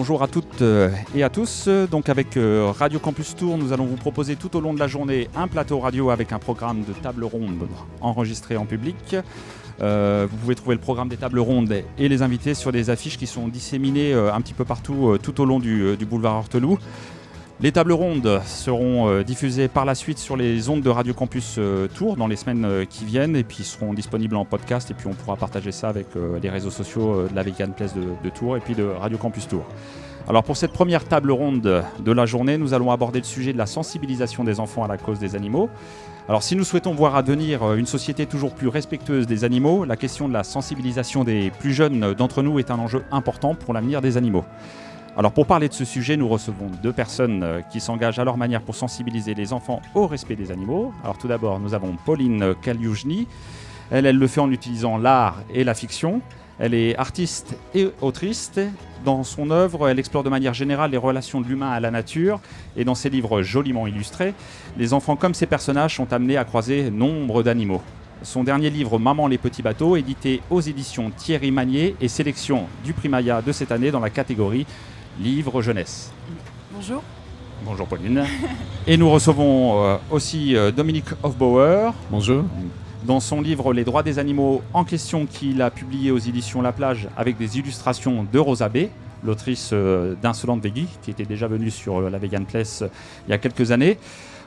Bonjour à toutes euh, et à tous. Donc avec euh, Radio Campus Tour, nous allons vous proposer tout au long de la journée un plateau radio avec un programme de table ronde enregistré en public. Euh, vous pouvez trouver le programme des tables rondes et les invités sur des affiches qui sont disséminées un petit peu partout tout au long du, du boulevard Horteloup. Les tables rondes seront euh, diffusées par la suite sur les ondes de Radio Campus euh, Tour dans les semaines euh, qui viennent et puis seront disponibles en podcast et puis on pourra partager ça avec les réseaux sociaux de la Vegan Place de, Tours et puis de Radio Campus Tour. Alors pour cette première table ronde de la journée, nous allons aborder le sujet de la sensibilisation des enfants à la cause des animaux. Alors si nous souhaitons voir advenir une société toujours plus respectueuse des animaux, la question de la sensibilisation des plus jeunes d'entre nous est un enjeu important pour l'avenir des animaux. Alors pour parler de ce sujet, nous recevons deux personnes euh, qui s'engagent à leur manière pour sensibiliser les enfants au respect des animaux. Alors tout d'abord, nous avons Pauline Kalioujny. Elle, elle le fait en utilisant l'art et la fiction. Elle est artiste et autrice. Dans son œuvre, elle explore de manière générale les relations de l'humain à la nature. Et dans ses livres joliment illustrés, les enfants comme ses personnages sont amenés à croiser nombre d'animaux. Son dernier livre Maman les petits bateaux, édité aux éditions Thierry Magnier et sélection du Primaya de cette année dans la catégorie livre jeunesse. Bonjour. Bonjour Pauline. Et nous recevons euh, aussi euh, Dominique Hofbauer. Bonjour. Dans son livre Les droits des animaux en question qu'il a publié aux éditions La Plage avec des illustrations de Rosa B, l'autrice euh, d'Insolente Veggie, qui était déjà venue sur la Vegan Place il y a quelques années.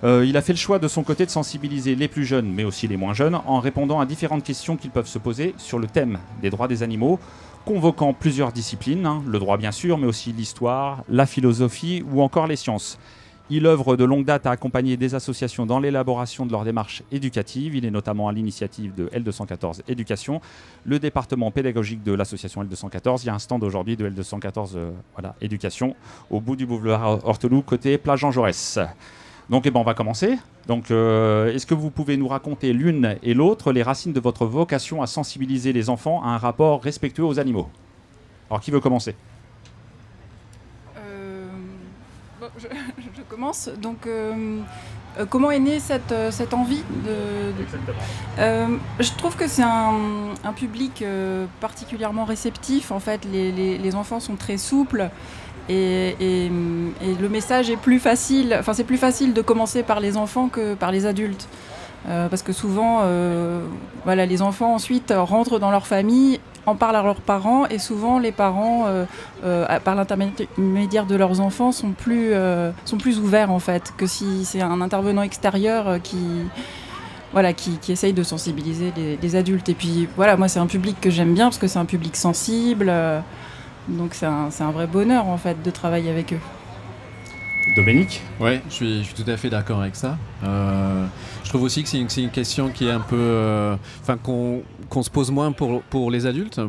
il a fait le choix de son côté de sensibiliser les plus jeunes, mais aussi les moins jeunes, en répondant à différentes questions qu'ils peuvent se poser sur le thème des droits des animaux, convoquant plusieurs disciplines, hein, le droit bien sûr, mais aussi l'histoire, la philosophie ou encore les sciences. Il œuvre de longue date à accompagner des associations dans l'élaboration de leurs démarches éducatives. Il est notamment à l'initiative de L214 Éducation, le département pédagogique de l'association L214. Il y a un stand aujourd'hui de L214 euh, Éducation au bout du boulevard Horteloup, côté plage Jean Jaurès. Donc eh ben, on va commencer. Donc euh, est-ce que vous pouvez nous raconter l'une et l'autre les racines de votre vocation à sensibiliser les enfants à un rapport respectueux aux animaux? Alors qui veut commencer? Euh, je, commence. Donc euh, comment est née cette, cette envie de, Je trouve que c'est un, public particulièrement réceptif. En fait, les, les enfants sont très souples. Et, le message est plus facile, enfin c'est plus facile de commencer par les enfants que par les adultes. Euh, parce que souvent, euh, voilà, les enfants ensuite rentrent dans leur famille, en parlent à leurs parents, et souvent les parents, euh, par l'intermédiaire de leurs enfants, sont plus, sont plus ouverts en fait que si c'est un intervenant extérieur qui, voilà, qui, essaye de sensibiliser les, les, adultes. Et puis voilà, moi c'est un public que j'aime bien parce que c'est un public sensible. Donc c'est un, un, vrai bonheur en fait de travailler avec eux. Dominique Oui, je suis, je suis, tout à fait d'accord avec ça. Euh, je trouve aussi que c'est une, une, question qui est un peu. Euh, enfin, qu'on se pose moins pour, pour les adultes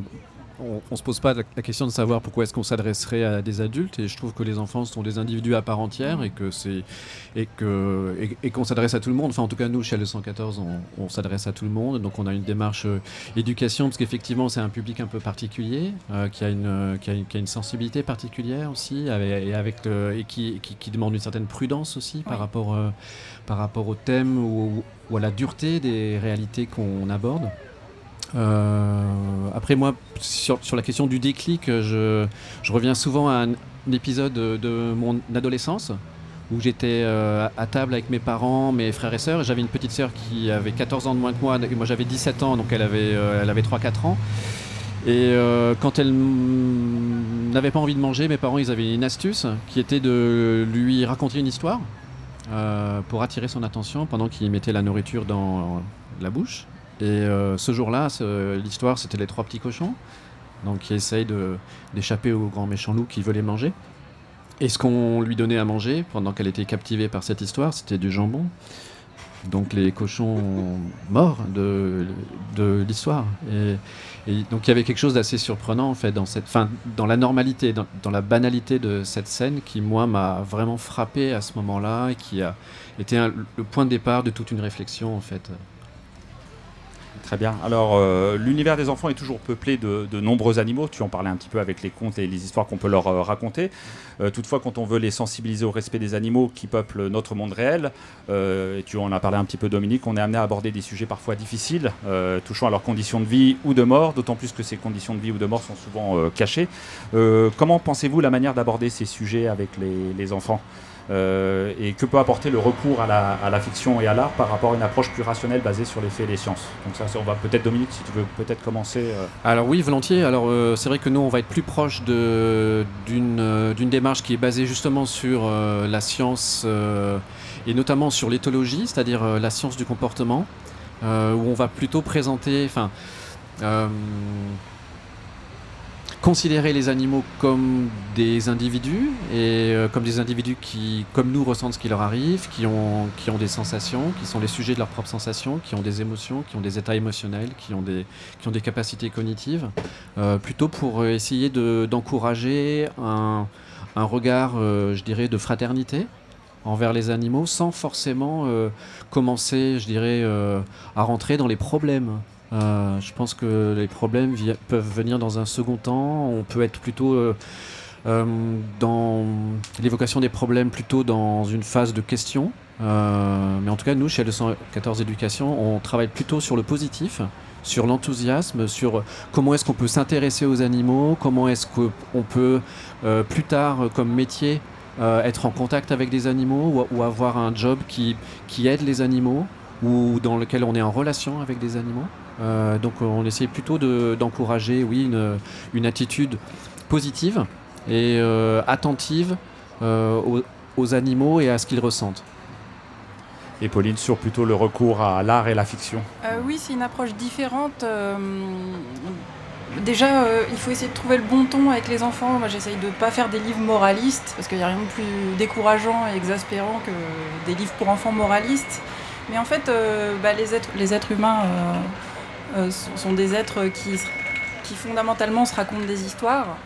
on, ne se pose pas la question de savoir pourquoi est-ce qu'on s'adresserait à des adultes et je trouve que les enfants sont des individus à part entière et que c'est et que et, qu'on s'adresse à tout le monde. Enfin en tout cas nous chez le 114 on, s'adresse à tout le monde donc on a une démarche euh, éducation parce qu'effectivement c'est un public un peu particulier euh, qui a une qui a une, sensibilité particulière aussi et avec et qui, qui, demande une certaine prudence aussi par rapport euh, par rapport au thème ou à la dureté des réalités qu'on aborde. euh, après moi, sur, la question du déclic, je, reviens souvent à un, épisode de, mon adolescence où j'étais euh, à table avec mes parents, mes frères et sœurs. J'avais une petite sœur qui avait 14 ans de moins que moi, moi j'avais 17 ans, donc elle avait, euh, elle avait 3-4 ans. Et quand elle n'avait pas envie de manger, mes parents ils avaient une astuce qui était de lui raconter une histoire pour attirer son attention pendant qu'il mettait la nourriture dans la bouche. Et euh, ce jour-là, l'histoire, c'était les trois petits cochons, donc qui essayent d'échapper au grand méchant loup qui veut les manger. Et ce qu'on lui donnait à manger pendant qu'elle était captivée par cette histoire, c'était du jambon. Donc les cochons morts de, l'histoire. Et, donc il y avait quelque chose d'assez surprenant en fait dans cette, dans la normalité, dans, dans, la banalité de cette scène qui moi m'a vraiment frappé à ce moment-là et qui a été le point de départ de toute une réflexion en fait. Très bien. Alors, euh, l'univers des enfants est toujours peuplé de, nombreux animaux. Tu en parlais un petit peu avec les contes et les histoires qu'on peut leur euh, raconter. Euh, toutefois, quand on veut les sensibiliser au respect des animaux qui peuplent notre monde réel, et tu en as parlé un petit peu, Dominique, on est amené à aborder des sujets parfois difficiles, touchant à leurs conditions de vie ou de mort, d'autant plus que ces conditions de vie ou de mort sont souvent cachées. comment pensez-vous la manière d'aborder ces sujets avec les enfants? Euh, et que peut apporter le recours à la, fiction et à l'art par rapport à une approche plus rationnelle basée sur les faits et les sciences? Donc ça, on va peut-être Dominique, si tu veux peut-être commencer. Euh. Alors oui, volontiers. Alors euh, c'est vrai que nous, on va être plus proche d'une démarche qui est basée justement sur la science et notamment sur l'éthologie, c'est-à-dire la science du comportement, où on va plutôt présenter, enfin considérer les animaux comme des individus et euh, comme des individus qui, comme nous, ressentent ce qui leur arrive, qui ont, qui ont des sensations, qui sont les sujets de leurs propres sensations, qui ont des émotions, qui ont des états émotionnels, qui ont des, qui ont des capacités cognitives, euh, plutôt pour essayer d'encourager un, un, regard, euh, je dirais, de fraternité envers les animaux sans forcément commencer, je dirais, à rentrer dans les problèmes euh, je pense que les problèmes peuvent venir dans un second temps. On peut être plutôt euh, euh, dans l'évocation des problèmes plutôt dans une phase de question. mais en tout cas, nous, chez le 114 Éducation, on travaille plutôt sur le positif, sur l'enthousiasme, sur comment est-ce qu'on peut s'intéresser aux animaux, comment est-ce qu'on peut plus tard, comme métier, être en contact avec des animaux ou, avoir un job qui, qui aide les animaux ou dans lequel on est en relation avec des animaux. Euh, donc on essaie plutôt d'encourager oui, une, attitude positive et euh, attentive euh, aux, animaux et à ce qu'ils ressentent. Et Pauline, sur plutôt le recours à l'art et la fiction Oui, c'est une approche différente. Déjà, il faut essayer de trouver le bon ton avec les enfants. J'essaye de ne pas faire des livres moralistes, parce qu'il n'y a rien de plus décourageant et exaspérant que des livres pour enfants moralistes. Mais en fait, bah, les, êtres, humains euh, sont des êtres qui fondamentalement se racontent des histoires.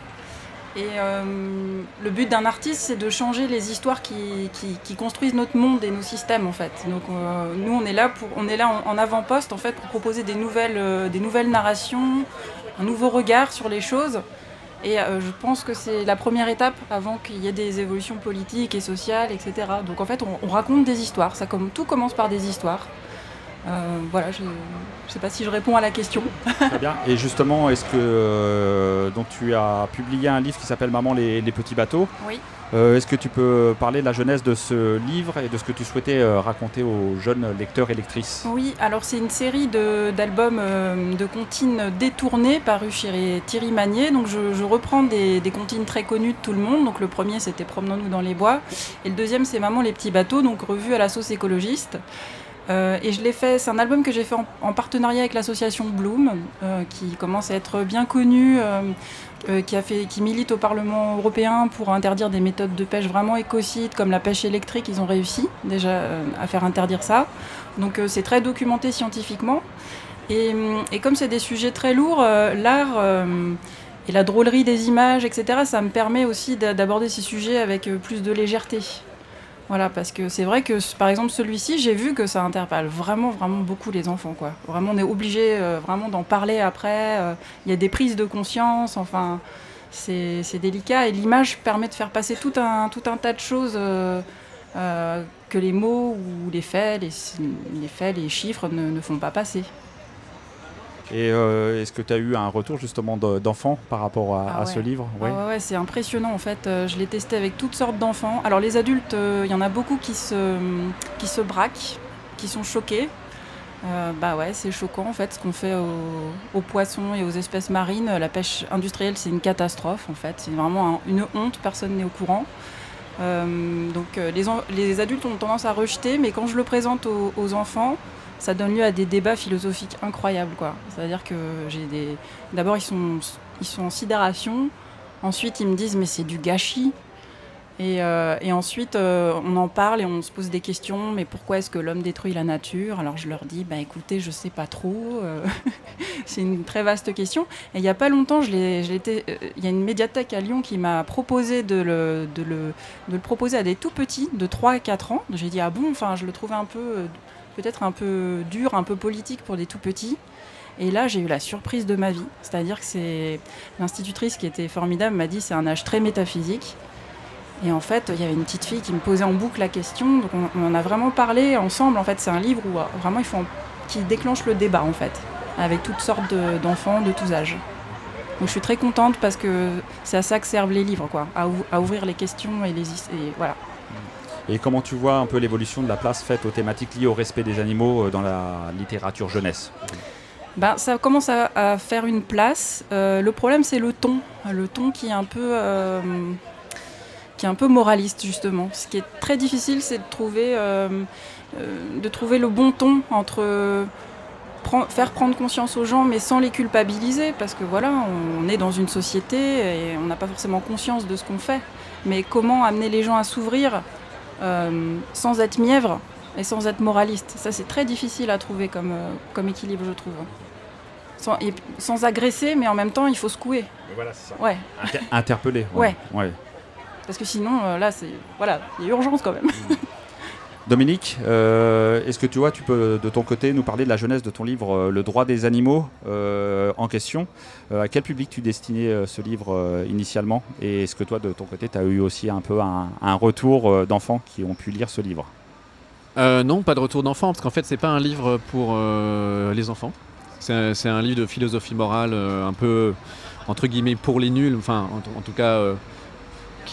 Et euh, le but d'un artiste, c'est de changer les histoires qui, construisent notre monde et nos systèmes, en fait. Donc, euh, nous, on est là, pour, on est là en, avant-poste, en fait, pour proposer des nouvelles, des nouvelles narrations, un nouveau regard sur les choses. Et je pense que c'est la première étape avant qu'il y ait des évolutions politiques et sociales, etc. Donc, en fait, on, on raconte des histoires. Ça, tout commence par des histoires. Euh, voilà, je ne sais pas si je réponds à la question. Très bien. Et justement, est-ce que euh, donc tu as publié un livre qui s'appelle Maman les, petits bateaux Oui. Euh, est-ce que tu peux parler de la jeunesse de ce livre et de ce que tu souhaitais raconter aux jeunes lecteurs et lectrices? Oui, alors c'est une série d'albums de, comptines détournées parus chez Thierry Magnier. Donc je, reprends des, des, comptines très connues de tout le monde. Donc le premier c'était Promenons-nous dans les bois et le deuxième c'est Maman les petits bateaux, donc revu à la sauce écologiste. Euh, et je l'ai fait, c'est un album que j'ai fait en, partenariat avec l'association Bloom, euh, qui commence à être bien connue, euh, qui, milite au Parlement européen pour interdire des méthodes de pêche vraiment écocides, comme la pêche électrique. Ils ont réussi déjà à faire interdire ça. Donc c'est très documenté scientifiquement. Et comme c'est des sujets très lourds, l'art et la drôlerie des images, etc., ça me permet aussi d'aborder ces sujets avec plus de légèreté. Voilà, parce que c'est vrai que par exemple celui-ci, j'ai vu que ça interpelle vraiment, vraiment beaucoup les enfants. Quoi. Vraiment, on est obligé euh, vraiment d'en parler après. Euh, il y a des prises de conscience, enfin, c'est délicat. Et l'image permet de faire passer tout un, tout un tas de choses euh, que les mots ou les faits, les, faits, les chiffres ne font pas passer. Et euh, est-ce que tu as eu un retour justement d'enfants par rapport à, ah ce livre? Ouais. ouais, c'est impressionnant en fait. Euh, je l'ai testé avec toutes sortes d'enfants. Alors les adultes, euh, il y en a beaucoup qui se, qui se braquent, qui sont choqués. bah ouais, c'est choquant en fait ce qu'on fait aux, poissons et aux espèces marines. La pêche industrielle, c'est une catastrophe en fait. C'est vraiment une honte, personne n'est au courant. donc les, les, adultes ont tendance à rejeter, mais quand je le présente aux enfants, ça donne lieu à des débats philosophiques incroyables. C'est-à-dire que j'ai des. D'abord, ils sont, ils sont en sidération. Ensuite, ils me disent, mais c'est du gâchis. Et, euh, et ensuite, euh, on en parle et on se pose des questions. Mais pourquoi est-ce que l'homme détruit la nature? Alors, je leur dis, bah, écoutez, je sais pas trop. Euh, c'est une très vaste question. Et il n'y a pas longtemps, il y a une médiathèque à Lyon qui m'a proposé de le, de, le, de le proposer à des tout petits de 3 à 4 ans. J'ai dit, ah bon, enfin, je le trouvais un peu peut-être un peu dur, un peu politique pour des tout petits. Et là, j'ai eu la surprise de ma vie. C'est-à-dire que c'est l'institutrice qui était formidable m'a dit c'est un âge très métaphysique. Et en fait, il y avait une petite fille qui me posait en boucle la question. Donc on, en a vraiment parlé ensemble. En fait, c'est un livre où euh, vraiment il faut qui déclenche le débat en fait, avec toutes sortes d'enfants de, tous âges. Donc je suis très contente parce que c'est à ça que servent les livres, quoi, à, ouvrir les questions et les voilà. Et comment tu vois un peu l'évolution de la place faite aux thématiques liées au respect des animaux euh, dans la littérature jeunesse? Ben, ça commence à, faire une place. Euh, le problème, c'est le ton. Le ton qui est un peu, euh, qui est un peu moraliste, justement. Ce qui est très difficile, c'est de trouver, de trouver le bon ton entre faire prendre conscience aux gens, mais sans les culpabiliser, parce que voilà, on est dans une société et on n'a pas forcément conscience de ce qu'on fait. Mais comment amener les gens à s'ouvrir? Sans être mièvre et sans être moraliste Ça, c'est très difficile à trouver comme, comme équilibre, je trouve sans, agresser, mais en même temps, il faut secouer. voilà, c'est ça. Ouais. interpeller. Ouais. ouais. Parce que sinon, euh, là, c'est voilà, il y a urgence quand même. Dominique, euh, est-ce que tu vois, tu peux de ton côté nous parler de la jeunesse de ton livre euh, Le droit des animaux en question? À quel public tu destinais ce livre initialement? Et est-ce que toi, de ton côté, tu as eu aussi un peu un, retour d'enfants qui ont pu lire ce livre? Non, pas de retour d'enfants, parce qu'en fait, c'est pas un livre pour les enfants. C'est un, livre de philosophie morale euh, un peu, entre guillemets, pour les nuls, enfin, en, tout cas,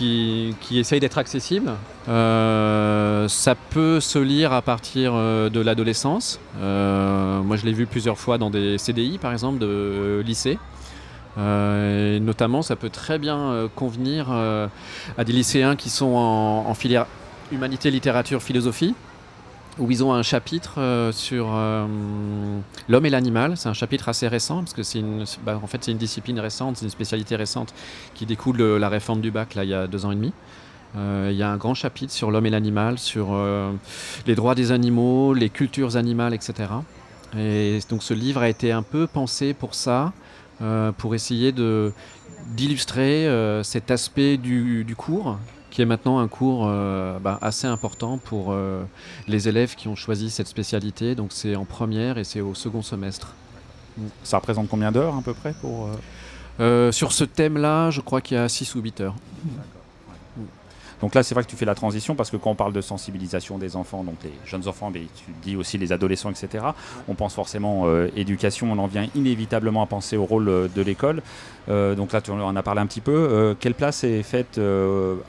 euh, qui, essaye d'être accessible. Euh, ça peut se lire à partir de l'adolescence. moi, je l'ai vu plusieurs fois dans des CDI, par exemple, de lycée. notamment, ça peut très bien convenir à des lycéens qui sont en filière humanité, littérature, philosophie où ils ont un chapitre euh, sur euh, l'homme et l'animal. C'est un chapitre assez récent, parce que c'est une, bah, en fait, une discipline récente, c'est une spécialité récente qui découle de la réforme du bac, là, il y a deux ans et demi. Euh, il y a un grand chapitre sur l'homme et l'animal, sur les droits des animaux, les cultures animales, etc. Et donc ce livre a été un peu pensé pour ça, pour essayer de, d'illustrer cet aspect du cours qui est maintenant un cours euh, bah, assez important pour euh, les élèves qui ont choisi cette spécialité. Donc c'est en première et c'est au second semestre. Ça représente combien d'heures à peu près pour euh Sur ce thème-là, je crois qu'il y a 6 ou 8 heures. Donc là, c'est vrai que tu fais la transition parce que quand on parle de sensibilisation des enfants, donc les jeunes enfants, mais tu dis aussi les adolescents, etc., on pense forcément éducation, on en vient inévitablement à penser au rôle de l'école. donc là, tu en as parlé un petit peu. quelle place est faite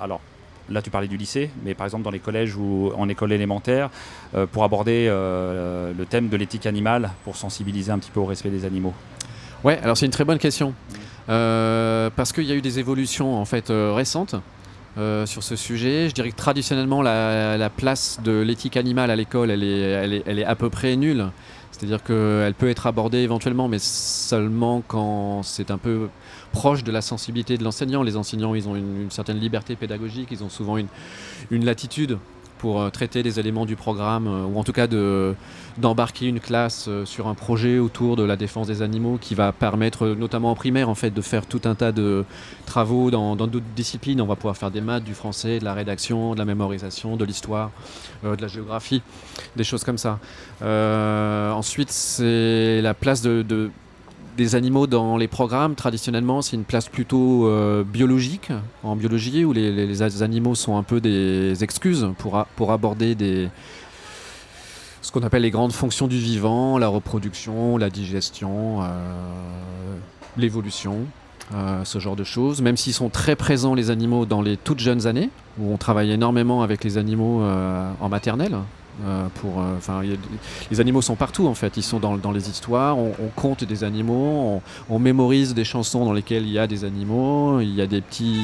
alors Là, tu parlais du lycée, mais par exemple dans les collèges ou en école élémentaire, euh, pour aborder euh, le thème de l'éthique animale, pour sensibiliser un petit peu au respect des animaux Ouais, alors c'est une très bonne question. Euh, parce qu'il y a eu des évolutions en fait récentes sur ce sujet. Je dirais que traditionnellement, la, place de l'éthique animale à l'école, elle est, elle, est, elle est, à peu près nulle. C'est-à-dire qu'elle peut être abordée éventuellement, mais seulement quand c'est un peu proche de la sensibilité de l'enseignant. Les enseignants, ils ont une, certaine liberté pédagogique, ils ont souvent une, latitude pour euh, traiter des éléments du programme, euh, ou en tout cas d'embarquer une classe euh, sur un projet autour de la défense des animaux qui va permettre, notamment en primaire, en fait, de faire tout un tas de travaux dans d'autres disciplines. On va pouvoir faire des maths, du français, de la rédaction, de la mémorisation, de l'histoire, de la géographie, des choses comme ça. ensuite, c'est la place de des animaux dans les programmes, traditionnellement, c'est une place plutôt euh, biologique, en biologie, où les, animaux sont un peu des excuses pour, aborder des, ce qu'on appelle les grandes fonctions du vivant, la reproduction, la digestion, euh, l'évolution, euh, ce genre de choses. Même s'ils sont très présents, les animaux, dans les toutes jeunes années, où on travaille énormément avec les animaux en maternelle, pour, euh, enfin, les animaux sont partout en fait. Ils sont dans, les histoires. On, compte des animaux. On, mémorise des chansons dans lesquelles il y a des animaux. Il y a des petits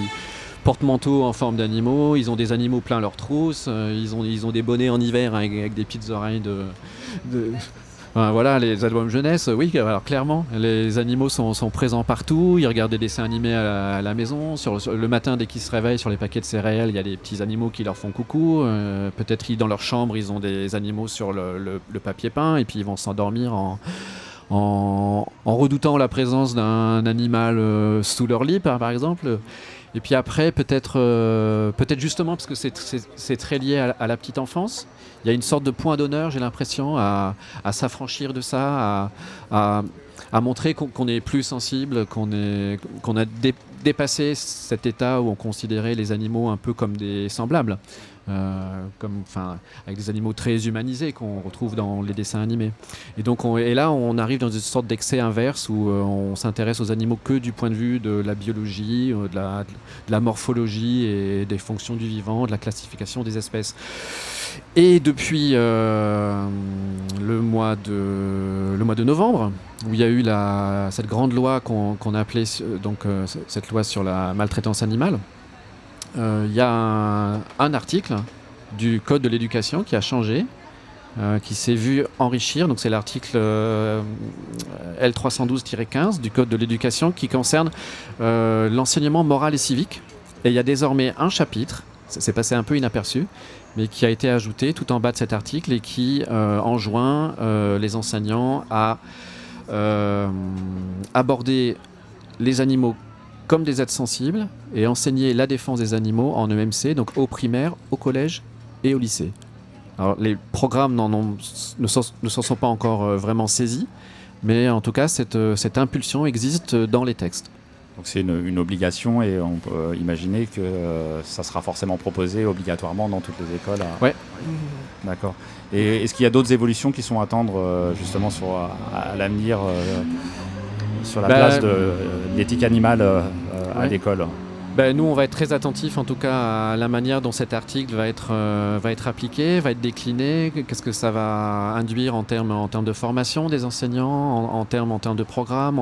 porte-manteaux en forme d'animaux. Ils ont des animaux plein leurs trousses. Euh, ils ont, ils ont des bonnets en hiver avec, des petites oreilles de voilà, les albums jeunesse, oui, alors clairement, les animaux sont, présents partout. Ils regardent des dessins animés à la, maison. Sur, le matin, dès qu'ils se réveillent, sur les paquets de céréales, il y a des petits animaux qui leur font coucou. Euh, peut-être dans leur chambre, ils ont des animaux sur le, papier peint et puis ils vont s'endormir en, en, redoutant la présence d'un animal sous leur lit, par, exemple. Et puis après, peut-être peut-être justement, parce que c'est très lié à, la petite enfance, il y a une sorte de point d'honneur, j'ai l'impression, à, s'affranchir de ça, à, montrer qu'on est plus sensible, qu'on qu'on a dépassé cet état où on considérait les animaux un peu comme des semblables. Euh, comme, avec des animaux très humanisés qu'on retrouve dans les dessins animés. Et donc, on, et là, on arrive dans une sorte d'excès inverse où euh, on s'intéresse aux animaux que du point de vue de la biologie, euh, de, la, morphologie et des fonctions du vivant, de la classification des espèces. Et depuis le mois de le mois de novembre, où il y a eu la, cette grande loi qu'on a appelée donc cette loi sur la maltraitance animale euh, il y a un, article du Code de l'éducation qui a changé, euh, qui s'est vu enrichir. Donc c'est l'article euh, L312-15 du Code de l'éducation qui concerne l'enseignement moral et civique. Et il y a désormais un chapitre, c'est passé un peu inaperçu, mais qui a été ajouté tout en bas de cet article et qui enjoint les enseignants à aborder les animaux comme des aides sensibles et enseigner la défense des animaux en EMC, donc au primaire, au collège et au lycée. Alors, les programmes ne s'en sont pas encore euh, vraiment saisis, mais en tout cas, cette, euh, cette impulsion existe dans les textes. Donc c'est une, obligation et on peut imaginer que euh, ça sera forcément proposé obligatoirement dans toutes les écoles. Ouais. D'accord. Et est-ce qu'il y a d'autres évolutions qui sont à attendre justement sur, à l'avenir sur la bah, place de, l'éthique animale euh, à l'école ben, nous, on va être très attentifs en tout cas à la manière dont cet article va être, euh, va être appliqué, va être décliné, qu'est-ce que ça va induire en termes, en termes de formation des enseignants, en, termes, en termes de programme,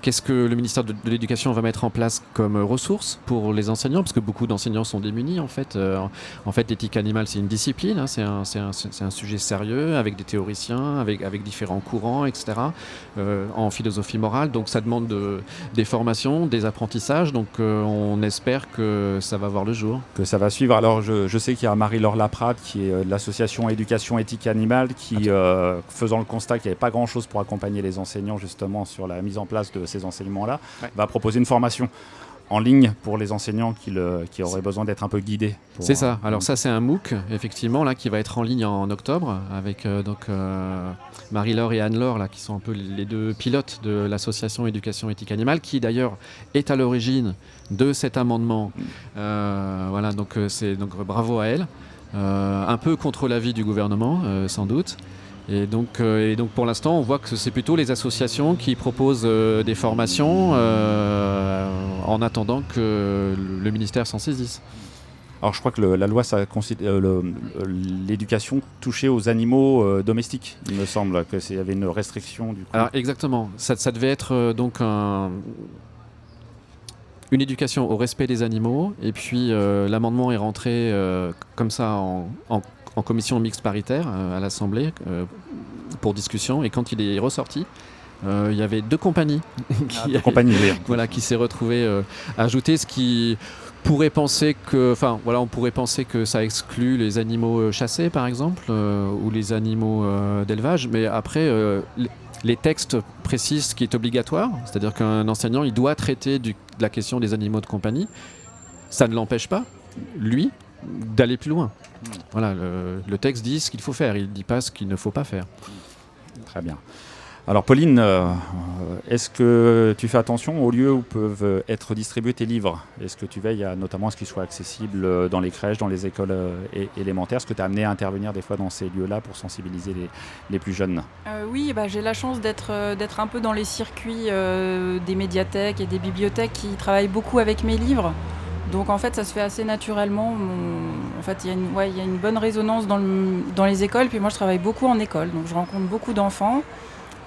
qu'est-ce que le ministère de, l'Éducation va mettre en place comme ressources pour les enseignants, parce que beaucoup d'enseignants sont démunis en fait. Euh, en fait, l'éthique animale, c'est une discipline, hein, c'est un, un, un, sujet sérieux avec des théoriciens, avec, avec différents courants, etc., euh, en philosophie morale, donc ça demande de, des formations, des apprentissages, donc on on espère que ça va voir le jour. Que ça va suivre. Alors je, sais qu'il y a Marie-Laure Laprade qui est euh, de l'association Éducation éthique animale qui, euh, faisant le constat qu'il n'y avait pas grand-chose pour accompagner les enseignants justement sur la mise en place de ces enseignements-là, va proposer une formation en ligne pour les enseignants qui, qui auraient besoin d'être un peu guidés. C'est ça. Euh, Alors ça, c'est un MOOC, effectivement, là, qui va être en ligne en octobre avec euh, donc euh, Marie-Laure et Anne-Laure, là, qui sont un peu les deux pilotes de l'association Éducation éthique animale, qui d'ailleurs est à l'origine de cet amendement. voilà, donc c'est donc bravo à elle. un peu contre l'avis du gouvernement, sans doute. Et donc, et donc pour l'instant, on voit que c'est plutôt les associations qui proposent des formations en attendant que le ministère s'en saisisse. Alors je crois que la loi, ça euh, l'éducation touchait aux animaux euh, domestiques, il me semble, qu'il y avait une restriction du coup. Alors exactement, ça, devait être euh, donc une éducation au respect des animaux, et puis l'amendement est rentré comme ça en, commission mixte paritaire à l'Assemblée pour discussion, et quand il est ressorti, euh, il y avait deux compagnies qui, ah, compagnies, voilà, qui s'est retrouvé euh, ajouté, ce qui pourrait penser que, enfin voilà, on pourrait penser que ça exclut les animaux euh, chassés par exemple ou les animaux d'élevage, mais après les textes précisent ce qui est obligatoire, c'est-à-dire qu'un enseignant il doit traiter de la question des animaux de compagnie. Ça ne l'empêche pas, lui, d'aller plus loin. Voilà, le, le, texte dit ce qu'il faut faire, il ne dit pas ce qu'il ne faut pas faire. Très bien. Alors Pauline, euh, est-ce que tu fais attention aux lieux où peuvent être distribués tes livres? Est-ce que tu veilles à, notamment à ce qu'ils soient accessibles dans les crèches, dans les écoles euh, élémentaires? Est-ce que tu as amené à intervenir des fois dans ces lieux-là pour sensibiliser les, plus jeunes? Euh, Oui, bah, j'ai la chance d'être un peu dans les circuits des médiathèques et des bibliothèques qui travaillent beaucoup avec mes livres. Donc en fait, ça se fait assez naturellement. En fait, il y, a une bonne résonance dans, les écoles. Puis moi, je travaille beaucoup en école, donc je rencontre beaucoup d'enfants.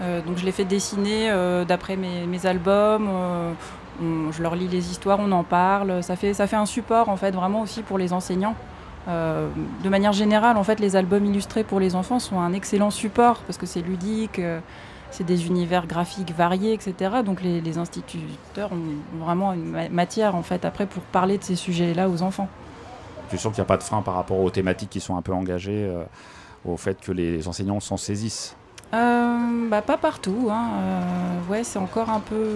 Euh, donc je les fais dessiner euh, d'après mes, albums. Euh, je leur lis les histoires, on en parle. Ça fait, ça fait un support en fait vraiment aussi pour les enseignants. de manière générale, en fait, les albums illustrés pour les enfants sont un excellent support parce que c'est ludique, c'est des univers graphiques variés, etc. Donc les, instituteurs ont, vraiment une matière en fait après pour parler de ces sujets-là aux enfants. Tu sens qu'il n'y a pas de frein par rapport aux thématiques qui sont un peu engagées, au fait que les enseignants s'en saisissent? Bah, Pas partout. Hein. ouais, c'est encore un peu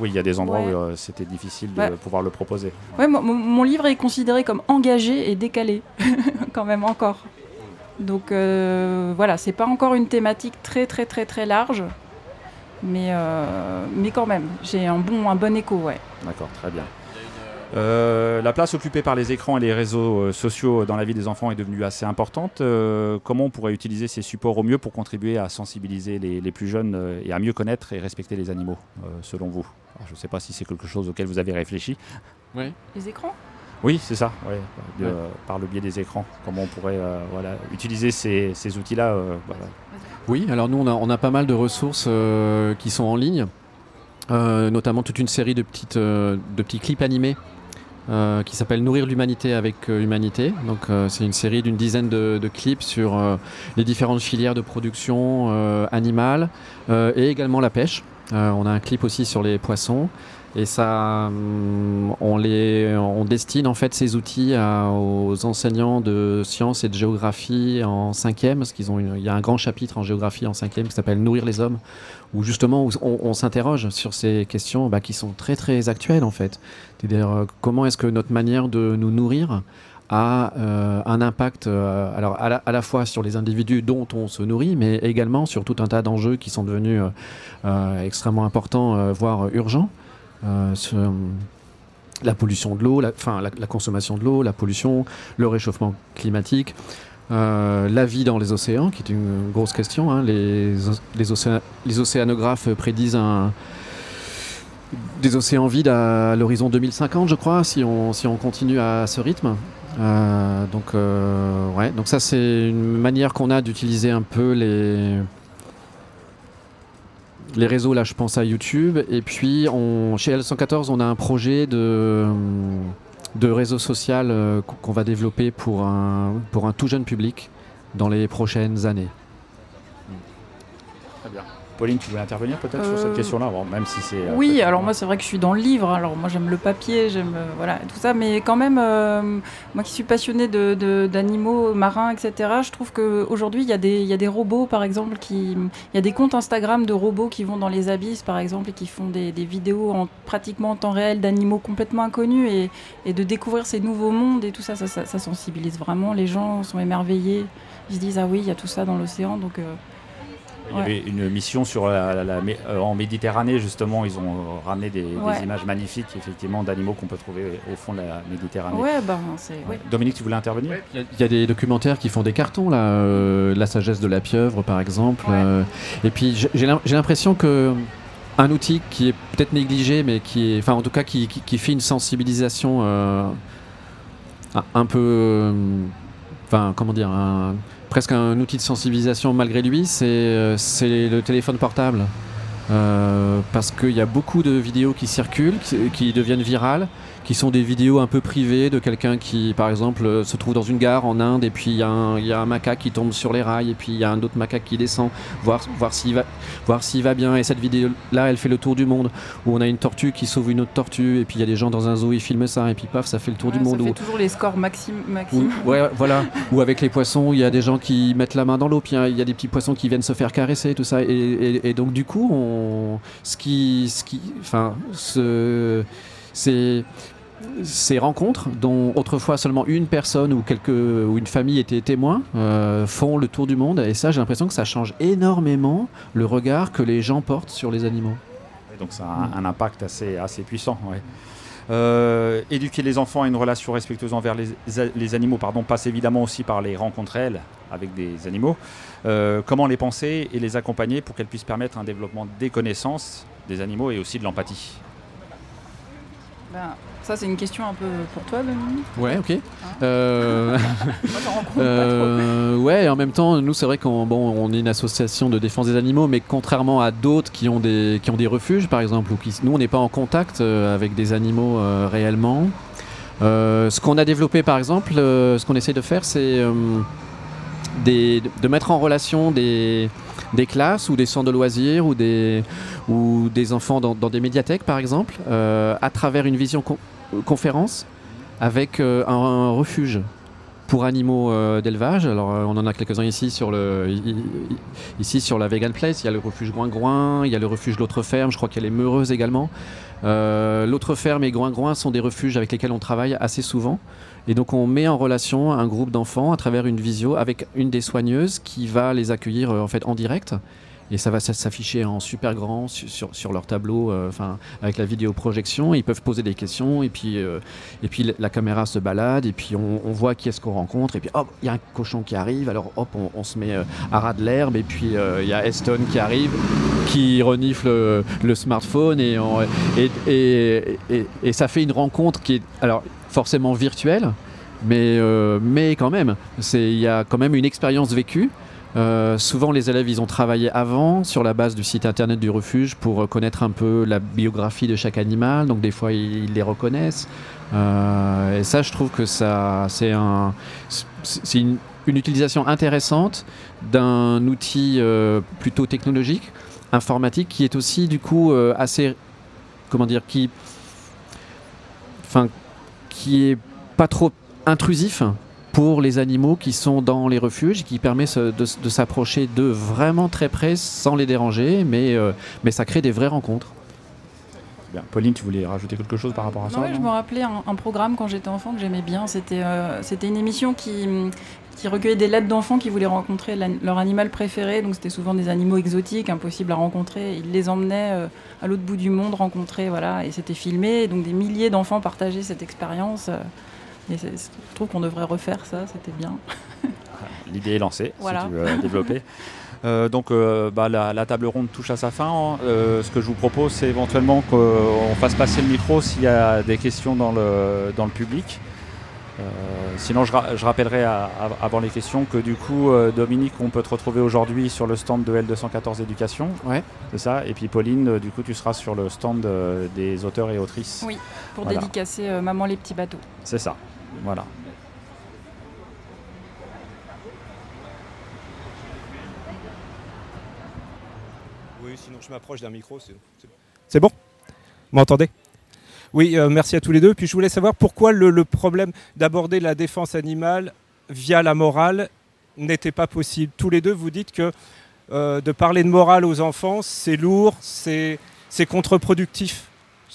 oui, il y a des endroits où euh, c'était difficile de pouvoir le proposer. Ouais, mon, livre est considéré comme engagé et décalé, quand même encore. Donc euh, voilà, c'est pas encore une thématique très très très très large, mais, euh, mais quand même, j'ai un bon, un bon écho, ouais. D'accord, très bien. Euh, la place occupée par les écrans et les réseaux euh, sociaux dans la vie des enfants est devenue assez importante. Euh, comment on pourrait utiliser ces supports au mieux pour contribuer à sensibiliser les, plus jeunes et à mieux connaître et respecter les animaux, selon vous? Je ne sais pas si c'est quelque chose auquel vous avez réfléchi. Oui. Les écrans? Oui, c'est ça, par le biais des écrans. Comment on pourrait voilà, utiliser ces, outils-là Oui, alors nous, on a, on a, pas mal de ressources qui sont en ligne, notamment toute une série de, petites, de petits clips animés euh, qui s'appelle Nourrir l'humanité avec euh, humanité. Donc euh, c'est une série d'une dizaine de, clips sur les différentes filières de production animale et également la pêche. on a un clip aussi sur les poissons. Et ça, hum, on, les, on destine en fait ces outils aux enseignants de sciences et de géographie en cinquième, parce qu'ils ont il y a un grand chapitre en géographie en cinquième qui s'appelle Nourrir les hommes, où justement on, s'interroge sur ces questions bah, qui sont très très actuelles en fait. C'est-à-dire euh, comment est-ce que notre manière de nous nourrir a euh, un impact euh, alors à la, fois sur les individus dont on se nourrit, mais également sur tout un tas d'enjeux qui sont devenus extrêmement importants, voire urgents. La pollution de l'eau, la, la, consommation de l'eau, la pollution, le réchauffement climatique, euh, la vie dans les océans, qui est une grosse question. Hein. Les, les, océanographes prédisent des océans vides à l'horizon 2050, je crois, si on, si on continue à ce rythme. Euh, donc, euh, ouais, donc ça, c'est une manière qu'on a d'utiliser un peu les, les réseaux. Là, je pense à YouTube. Et puis, on, chez L114, on a un projet de réseau social euh, qu'on va développer pour un tout jeune public dans les prochaines années. Pauline, tu voulais intervenir peut-être sur cette euh, question-là, même si c'est. Euh, oui, alors moi c'est vrai que je suis dans le livre. Alors moi j'aime le papier, j'aime voilà tout ça, mais quand même, moi qui suis passionnée d'animaux de, marins, etc. Je trouve qu'aujourd'hui il y, a des, y a des robots par exemple qui, il y a des comptes Instagram de robots qui vont dans les abysses par exemple et qui font des, vidéos en pratiquement en temps réel d'animaux complètement inconnus et, et, de découvrir ces nouveaux mondes et tout ça ça, ça, sensibilise vraiment. Les gens sont émerveillés, ils se disent ah oui il y a tout ça dans l'océan donc il y avait une mission sur euh, en Méditerranée, justement. Ils ont ramené des, images magnifiques, effectivement, d'animaux qu'on peut trouver au fond de la Méditerranée. Ben, Dominique, tu voulais intervenir? Il y, a des documentaires qui font des cartons, là. Euh, la sagesse de la pieuvre, par exemple. Euh, et puis, j'ai l'impression que un outil qui est peut-être négligé, mais qui est, enfin, en tout cas, qui, fait une sensibilisation un peu, enfin, comment dire, un, presque un outil de sensibilisation malgré lui, c'est euh, le téléphone portable. Euh, parce qu'il y a beaucoup de vidéos qui circulent, qui deviennent virales, qui sont des vidéos un peu privées de quelqu'un qui, par exemple, euh, se trouve dans une gare en Inde et puis il y, a un macaque qui tombe sur les rails et puis il y a un autre macaque qui descend, voir, voir s'il va, voir s'il va bien. Et cette vidéo-là, elle fait le tour du monde. Où on a une tortue qui sauve une autre tortue et puis il y a des gens dans un zoo, ils filment ça et puis paf, ça fait le tour du monde. Ça fait toujours les scores maxim. ouais, voilà. Ou avec les poissons, il y a des gens qui mettent la main dans l'eau, puis il y a des petits poissons qui viennent se faire caresser, tout ça. Et, donc du coup, on, ce qui, ce qui, enfin, ce ces rencontres, dont autrefois seulement une personne ou, quelques, ou une famille était témoin, euh, font le tour du monde. Et ça, j'ai l'impression que ça change énormément le regard que les gens portent sur les animaux. donc ça a un, impact assez, assez puissant. Euh, éduquer les enfants à une relation respectueuse envers les, animaux pardon, passe évidemment aussi par les rencontres réelles avec des animaux. Euh, comment les penser et les accompagner pour qu'elles puissent permettre un développement des connaissances des animaux et aussi de l'empathie ben, ça, c'est une question un peu pour toi, Dominique Ouais, ok. Hein euh... euh, ouais, en même temps, nous, c'est vrai qu'on bon, on est une association de défense des animaux, mais contrairement à d'autres qui, ont des, qui ont des refuges, par exemple, ou qui, nous, on n'est pas en contact euh, avec des animaux euh, réellement. ce qu'on a développé, par exemple, ce qu'on essaie de faire, c'est de mettre en relation des, classes ou des centres de loisirs ou des, ou des enfants dans, des médiathèques, par exemple, à travers une vision conférence avec euh, un, refuge pour animaux d'élevage. Alors on en a quelques-uns ici sur le ici sur la Vegan Place. Il y a le refuge Groin-Groin, il y a le refuge L'autre ferme. Je crois qu'il y a les Meureuses également. L'autre ferme et Groin-Groin sont des refuges avec lesquels on travaille assez souvent. Et donc on met en relation un groupe d'enfants à travers une visio avec une des soigneuses qui va les accueillir en fait en direct et ça va s'afficher en super grand sur, leur tableau, euh, avec la vidéoprojection. Ils peuvent poser des questions et puis, euh, la caméra se balade et puis on, voit qui est-ce qu'on rencontre et puis hop, il y a un cochon qui arrive, alors hop, on, se met euh, à ras de l'herbe et puis il y a Eston qui arrive, qui renifle le, smartphone et, ça fait une rencontre qui est alors forcément virtuelle. Mais, mais quand même, il y a quand même une expérience vécue euh, souvent, les élèves, ils ont travaillé avant sur la base du site internet du refuge pour connaître un peu la biographie de chaque animal. Donc, des fois, ils, les reconnaissent. Euh, et ça, je trouve que ça, c'est un, une, utilisation intéressante d'un outil euh, plutôt technologique, informatique, qui est aussi du coup assez, comment dire, qui, enfin, qui est pas trop intrusif pour les animaux qui sont dans les refuges, qui permet de, s'approcher d'eux vraiment très près sans les déranger, mais, euh, mais ça crée des vraies rencontres. Bien. Pauline, tu voulais rajouter quelque chose par rapport à ça Je me rappelais un, programme quand j'étais enfant que j'aimais bien. C'était euh, c'était une émission qui, qui recueillait des lettres d'enfants qui voulaient rencontrer leur animal préféré. Donc c'était souvent des animaux exotiques, impossibles à rencontrer. Ils les emmenaient euh, à l'autre bout du monde rencontrer, voilà, et c'était filmé. Donc des milliers d'enfants partageaient cette expérience je trouve qu'on devrait refaire ça, c'était bien. L'idée est lancée, si tu veux développer. Euh, donc euh, bah, la, table ronde touche à sa fin. Hein. Euh, ce que je vous propose, c'est éventuellement qu'on fasse passer le micro s'il y a des questions dans le, dans le public. sinon, je, rappellerai avant les questions que du coup, Dominique, on peut te retrouver aujourd'hui sur le stand de L214 Éducation. Ouais. C'est ça. Et puis Pauline, du coup, tu seras sur le stand des auteurs et autrices. Oui, pour dédicacer Maman les petits bateaux. C'est ça. Voilà. Oui, sinon je m'approche d'un micro. C'est bon? Vous m'entendez? Oui, euh, merci à tous les deux. Puis je voulais savoir pourquoi le, problème d'aborder la défense animale via la morale n'était pas possible. Tous les deux, vous dites que euh, de parler de morale aux enfants, c'est lourd, c'est contre-productif.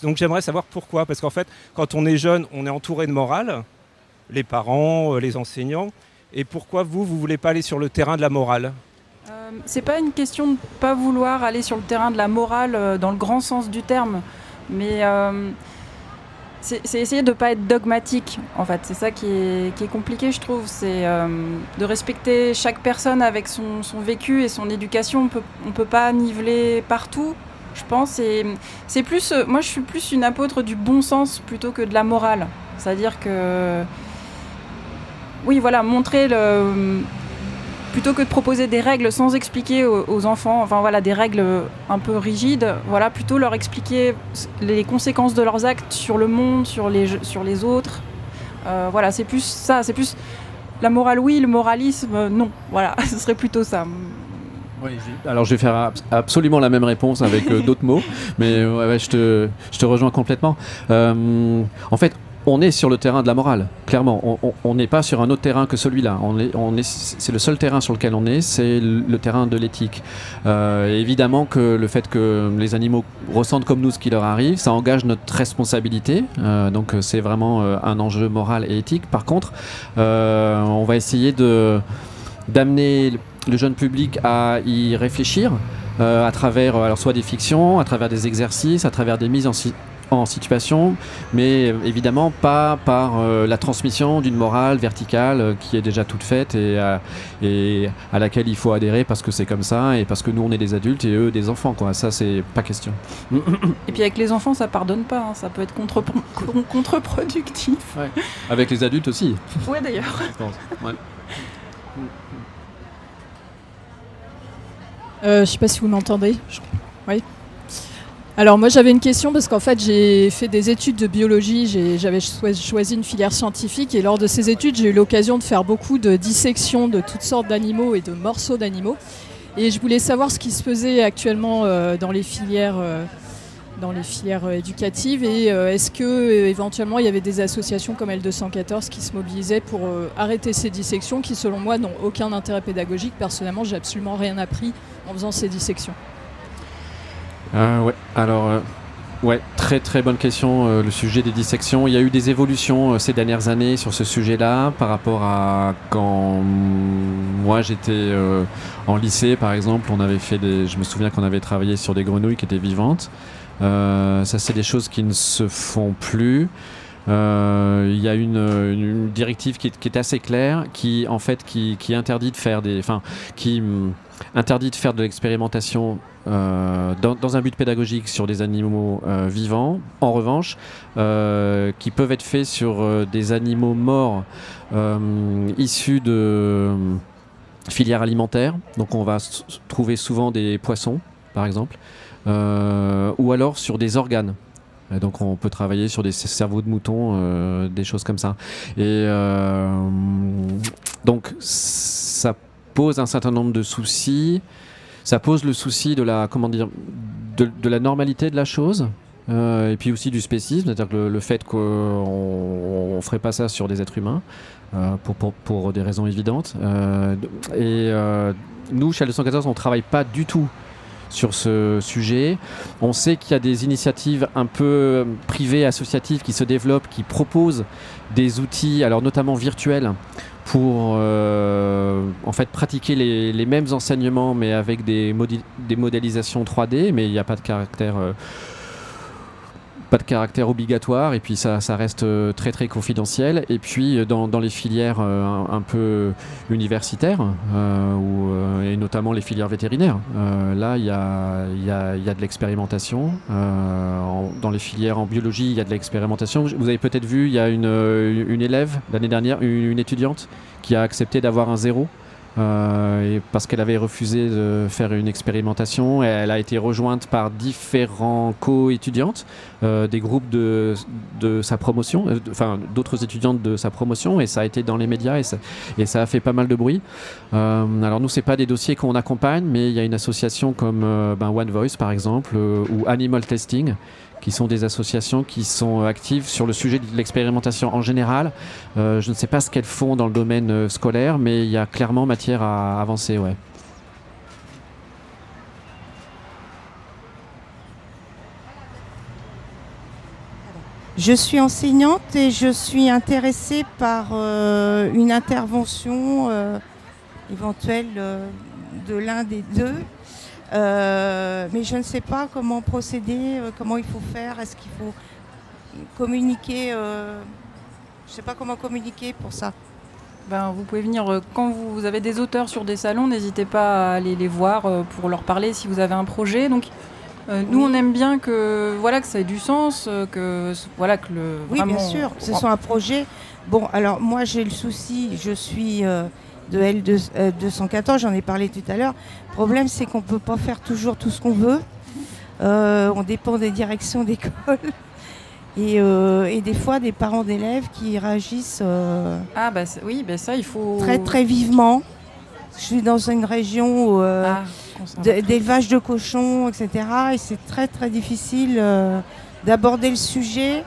Donc j'aimerais savoir pourquoi. Parce qu'en fait, quand on est jeune, on est entouré de morale les parents, euh, les enseignants. Et pourquoi vous, vous ne voulez pas aller sur le terrain de la morale? Euh, C'est pas une question de ne pas vouloir aller sur le terrain de la morale euh, dans le grand sens du terme, mais c'est essayer de ne pas être dogmatique, en fait. C'est ça qui est, compliqué, je trouve. C'est de respecter chaque personne avec son, vécu et son éducation. On ne peut pas niveler partout, je pense. C'est plus, moi, je suis plus une apôtre du bon sens plutôt que de la morale. C'est-à-dire que oui, voilà, montrer le plutôt que de proposer des règles sans expliquer aux, enfants, enfin voilà, des règles un peu rigides, voilà, plutôt leur expliquer les conséquences de leurs actes sur le monde, sur les, sur les autres. Euh, voilà, c'est plus ça, c'est plus la morale oui, le moralisme non. Voilà, ce serait plutôt ça. Oui, alors je vais faire absolument la même réponse avec euh, d'autres mots, mais je, te, je, te, rejoins complètement. Euh, en fait, on est sur le terrain de la morale, clairement. On n'est pas sur un autre terrain que celui-là. C'est le seul terrain sur lequel on est, c'est le, terrain de l'éthique. Euh, évidemment que le fait que les animaux ressentent comme nous ce qui leur arrive, ça engage notre responsabilité. Euh, donc c'est vraiment euh, un enjeu moral et éthique. Par contre, on va essayer de d'amener le jeune public à y réfléchir. à travers alors soit des fictions, à travers des exercices, à travers des mises en, en situation, mais évidemment pas par euh, la transmission d'une morale verticale euh, qui est déjà toute faite et, et, à laquelle il faut adhérer parce que c'est comme ça et parce que nous on est des adultes et eux des enfants quoi. Ça c'est pas question. Et puis avec les enfants ça pardonne pas, hein. ça peut être contre contre-productif. Avec les adultes aussi. Ouais d'ailleurs. Euh, je sais pas si vous m'entendez. Oui. Alors moi j'avais une question parce qu'en fait j'ai fait des études de biologie, j'avais choisi une filière scientifique et lors de ces études j'ai eu l'occasion de faire beaucoup de dissections de toutes sortes d'animaux et de morceaux d'animaux. Et je voulais savoir ce qui se faisait actuellement euh, dans les filières euh, dans les filières éducatives Et est-ce que éventuellement il y avait des associations comme L214 qui se mobilisaient pour arrêter ces dissections qui, selon moi, n'ont aucun intérêt pédagogique Personnellement, j'ai absolument rien appris en faisant ces dissections. Ouais, alors Ouais, très très bonne question. Euh, le sujet des dissections. Il y a eu des évolutions euh, ces dernières années sur ce sujet-là par rapport à quand moi j'étais euh, en lycée, par exemple. On avait fait des. Je me souviens qu'on avait travaillé sur des grenouilles qui étaient vivantes. ça, c'est des choses qui ne se font plus. Il y a une, directive qui est, assez claire, qui en fait qui, interdit de faire des, enfin, qui interdit de faire de l'expérimentation euh, dans, un but pédagogique sur des animaux euh, vivants, en revanche, euh, qui peuvent être faits sur des animaux morts issus de filières alimentaires. Donc on va trouver souvent des poissons, par exemple, ou alors sur des organes. donc on peut travailler sur des cerveaux de moutons, des choses comme ça. Et donc ça pose un certain nombre de soucis ça pose le souci de la, comment dire, de, la normalité de la chose. Euh, et puis aussi du spécisme, c'est-à-dire que le, fait qu'on ne ferait pas ça sur des êtres humains, euh, pour, des raisons évidentes. Euh, et nous, chez 214, on ne travaille pas du tout sur ce sujet. On sait qu'il y a des initiatives un peu privées, associatives qui se développent, qui proposent des outils, alors notamment virtuels, pour euh, en fait pratiquer les, mêmes enseignements mais avec des, des modélisations 3D mais il n'y a pas de caractère euh, pas de caractère obligatoire et puis ça, ça reste euh, très très confidentiel. Et puis dans, dans les filières un, peu universitaires et notamment les filières vétérinaires là il y a, y, a, y a, de l'expérimentation. Dans les filières en biologie il y a de l'expérimentation. Vous avez peut-être vu il y a une, une élève l'année dernière une étudiante qui a accepté d'avoir un zéro. Euh, parce qu'elle avait refusé de faire une expérimentation, elle a été rejointe par différents co-étudiantes, euh, des groupes de, sa promotion, euh, enfin d'autres étudiantes de sa promotion, et ça a été dans les médias et ça, et ça a fait pas mal de bruit. alors nous, c'est pas des dossiers qu'on accompagne, mais il y a une association comme ben, One Voice par exemple, ou Animal Testing, qui sont des associations qui sont actives sur le sujet de l'expérimentation en général. Euh, je ne sais pas ce qu'elles font dans le domaine euh, scolaire, mais il y a clairement matière à avancer. Ouais. Je suis enseignante et je suis intéressée par euh, une intervention éventuelle de l'un des deux euh, mais je ne sais pas comment procéder, euh, comment il faut faire. Est-ce qu'il faut communiquer euh, Je ne sais pas comment communiquer pour ça. Ben, vous pouvez venir quand vous avez des auteurs sur des salons, n'hésitez pas à aller les voir pour leur parler si vous avez un projet. Donc, nous, on aime bien que voilà que ça ait du sens, que voilà que le oui, bien sûr, que ce soit un projet. Bon, alors moi j'ai le souci, je suis de L214, euh, j'en ai parlé tout à l'heure. Le problème, c'est qu'on ne peut pas faire toujours tout ce qu'on veut. Euh, on dépend des directions d'école euh, et, des fois des parents d'élèves qui réagissent ah, bah, oui, bah, ça, il faut... très très vivement. Je suis dans une région ah, d'élevage de cochons, etc. Et c'est très très difficile d'aborder le sujet.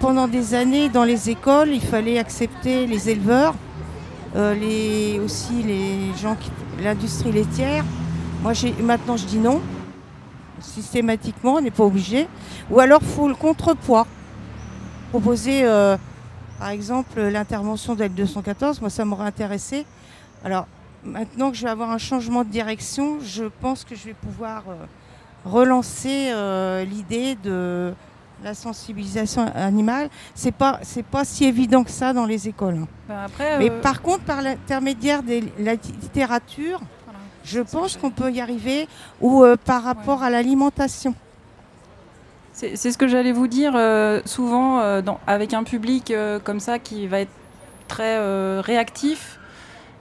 pendant des années, dans les écoles, il fallait accepter les éleveurs les, aussi les gens qui. l'industrie laitière. Moi, maintenant, je dis non. Systématiquement, on n'est pas obligé. Ou alors, il faut le contrepoids. Proposer, euh, par exemple, l'intervention d'Aide 214, moi, ça m'aurait intéressé. Alors, maintenant que je vais avoir un changement de direction, je pense que je vais pouvoir euh, relancer l'idée de la sensibilisation animale, c'est pas c'est pas si évident que ça dans les écoles. Ben Mais euh, par contre, par l'intermédiaire de la littérature, je pense qu'on peut y arriver ou euh, par rapport à l'alimentation. C'est ce que j'allais vous dire euh, souvent avec un public comme ça qui va être très réactif.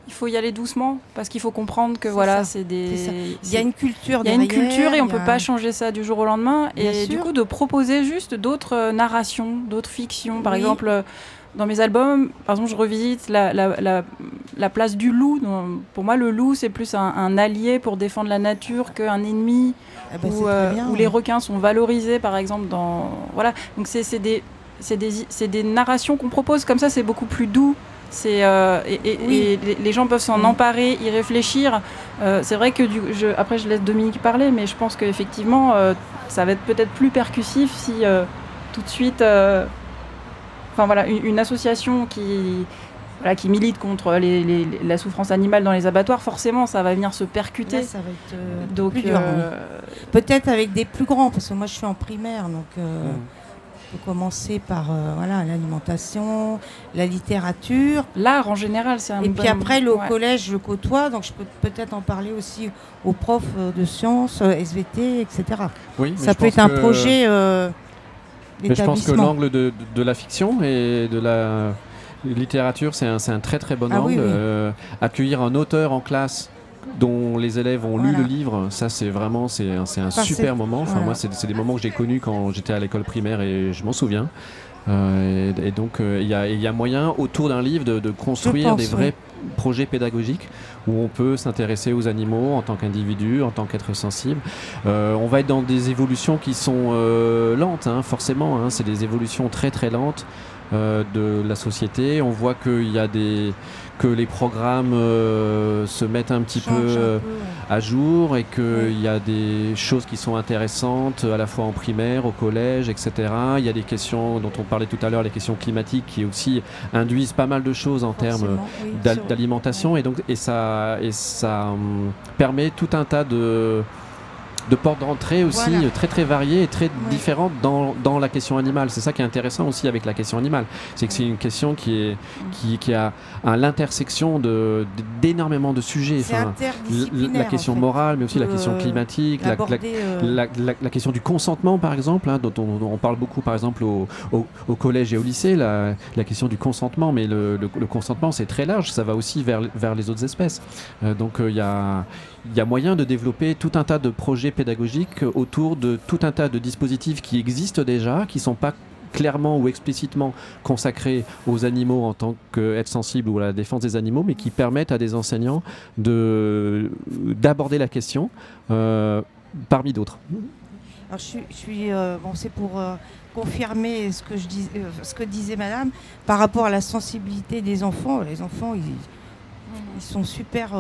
Il faut y aller doucement parce qu'il faut comprendre que voilà, c'est des. Il y a une culture. Il y a une culture et on ne peut pas changer ça du jour au lendemain. et du coup, de proposer juste d'autres euh, narrations, d'autres fictions. Par exemple, euh, dans mes albums, par exemple, je revisite la, la, la, place du loup. pour moi, le loup, c'est plus un, allié pour défendre la nature qu'un ennemi. Ben, où, euh, où les requins sont valorisés, par exemple, dans. Voilà. Donc, c'est des, des, des narrations qu'on propose comme ça, c'est beaucoup plus doux. C'est euh, et, les gens peuvent s'en mm. emparer, y réfléchir. Euh, c'est vrai que du, je, après je laisse Dominique parler, mais je pense qu'effectivement euh, ça va être peut-être plus percussif si tout de suite, enfin voilà, une, association qui voilà, qui milite contre les, la souffrance animale dans les abattoirs, forcément, ça va venir se percuter. ça va être donc peut-être avec des plus grands, parce que moi je suis en primaire, donc. Mm commencer par euh, voilà l'alimentation, la littérature. L'art en général, c'est un Et puis après, le collège, je côtoie, donc je peux peut-être en parler aussi aux profs euh, de sciences, euh, SVT, etc. Oui, ça peut être un projet. mais je pense que l'angle de, de, la fiction et de la littérature, c'est un, un, très très bon ah angle. accueillir un auteur en classe dont les élèves ont lu le livre, ça c'est vraiment c'est un, un super moment. Enfin, Moi, c'est des moments que j'ai connus quand j'étais à l'école primaire et je m'en souviens. Euh, et, donc, euh, il y, a moyen autour d'un livre de, construire des vrais projets pédagogiques où on peut s'intéresser aux animaux en tant qu'individu, en tant qu'être sensible. Euh, on va être dans des évolutions qui sont lentes, hein, forcément. Hein. c'est des évolutions très très lentes de la société. On voit qu'il y a des que les programmes euh, se mettent un petit peu, euh, à jour et qu'il y a des choses qui sont intéressantes à la fois en primaire, au collège, etc. Il y a des questions dont on parlait tout à l'heure, les questions climatiques qui aussi induisent pas mal de choses en termes d'alimentation et donc et ça et ça hum, permet tout un tas de de portes d'entrée aussi très très variées et très différentes dans, dans, la question animale. C'est ça qui est intéressant aussi avec la question animale. C'est que c'est une question qui, est, qui, qui a à l'intersection d'énormément de, sujets. Enfin, la, question morale, mais aussi la question climatique, euh, la, la, question du consentement par exemple, hein, dont on, parle beaucoup par exemple au, au, collège et au lycée, la, question du consentement, mais le, le, consentement c'est très large, ça va aussi vers, vers les autres espèces. Euh, donc euh, il y a il y a moyen de développer tout un tas de projets pédagogiques autour de tout un tas de dispositifs qui existent déjà, qui ne sont pas clairement ou explicitement consacrés aux animaux en tant qu'être sensible ou à la défense des animaux, mais qui permettent à des enseignants d'aborder la question euh, parmi d'autres. Alors je suis, euh, bon, c'est pour euh, confirmer ce que je ce que disait Madame par rapport à la sensibilité des enfants. Les enfants, ils, ils sont super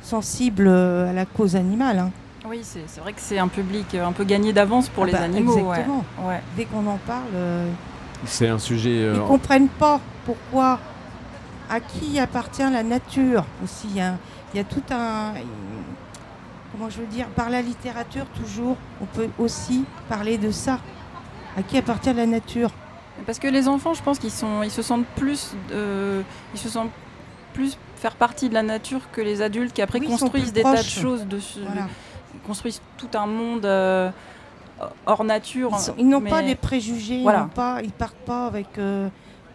sensibles à la cause animale. Hein. Oui, c'est vrai que c'est un public un peu gagné d'avance pour ah les bah, animaux. Exactement. Ouais. Dès qu'on en parle, euh, c'est un sujet. Euh, ils ne comprennent pas pourquoi, à qui appartient la nature aussi. Hein. Il y a tout un. Comment je veux dire Par la littérature, toujours, on peut aussi parler de ça. À qui appartient la nature? Parce que les enfants, je pense qu'ils ils se sentent plus, euh, ils se sentent plus faire partie de la nature que les adultes qui après construisent des tas de choses dessus, construisent tout un monde euh, hors nature. Ils, n'ont pas des préjugés, ils, pas, ils partent pas avec euh,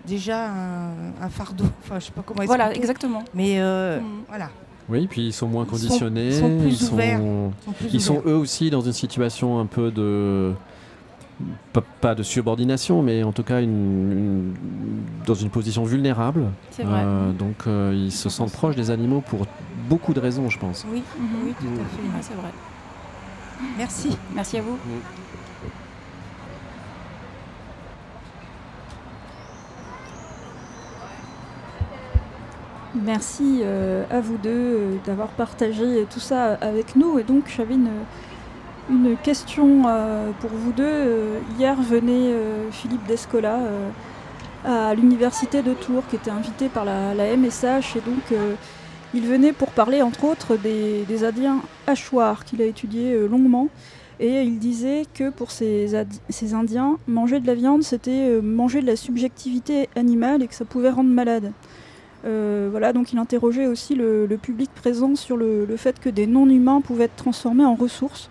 déjà un, fardeau. Enfin, je sais pas comment. Voilà, exactement. Mais euh, mm. voilà. Oui, puis ils sont moins conditionnés. Ils sont, ils sont, ils sont eux aussi dans une situation un peu de pas, de subordination, mais en tout cas une, dans une position vulnérable. Euh, donc euh, ils se sentent proches des animaux pour beaucoup de raisons, je pense. Oui, oui tout à fait. c'est vrai. Merci. Merci à vous. Merci euh, à vous deux d'avoir partagé tout ça avec nous. Et donc j'avais une une question euh, pour vous deux. Euh, hier venait euh, Philippe Descola à l'université de Tours, qui était invité par la, MSH, et donc il venait pour parler entre autres des, Indiens hachoirs qu'il a étudié longuement. Et il disait que pour ces, Indiens, manger de la viande, c'était manger de la subjectivité animale et que ça pouvait rendre malade. voilà, donc il interrogeait aussi le, public présent sur le, fait que des non-humains pouvaient être transformés en ressources.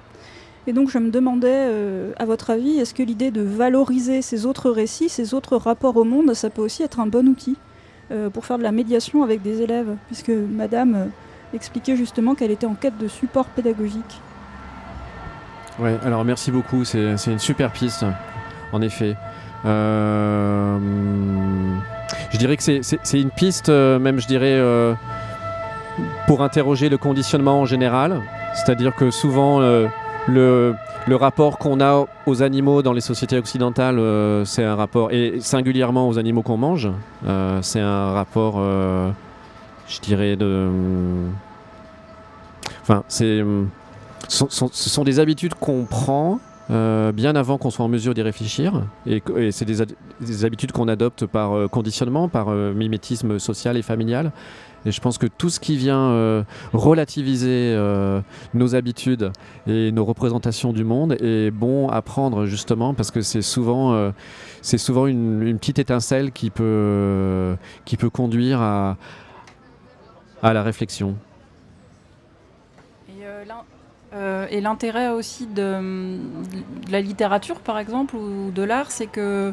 Et donc je me demandais, euh, à votre avis, est-ce que l'idée de valoriser ces autres récits, ces autres rapports au monde, ça peut aussi être un bon outil? Pour faire de la médiation avec des élèves, puisque Madame expliquait justement qu'elle était en quête de support pédagogique. Oui, alors merci beaucoup, c'est une super piste, en effet. Euh, je dirais que c'est une piste, euh, même je dirais, euh, pour interroger le conditionnement en général. C'est-à-dire que souvent, le, le, rapport qu'on a aux animaux dans les sociétés occidentales, c'est un rapport, et singulièrement aux animaux qu'on mange, c'est un rapport, je dirais, de... Enfin, c'est... Ce sont des habitudes qu'on prend euh, bien avant qu'on soit en mesure d'y réfléchir. Et, c'est des, habitudes qu'on adopte par euh, conditionnement, par euh, mimétisme social et familial. Et je pense que tout ce qui vient relativiser nos habitudes et nos représentations du monde est bon à prendre justement parce que c'est souvent, c'est souvent une, petite étincelle qui peut, qui peut conduire à, à la réflexion. Euh, et l'intérêt aussi de, la littérature, par exemple, ou de l'art, c'est que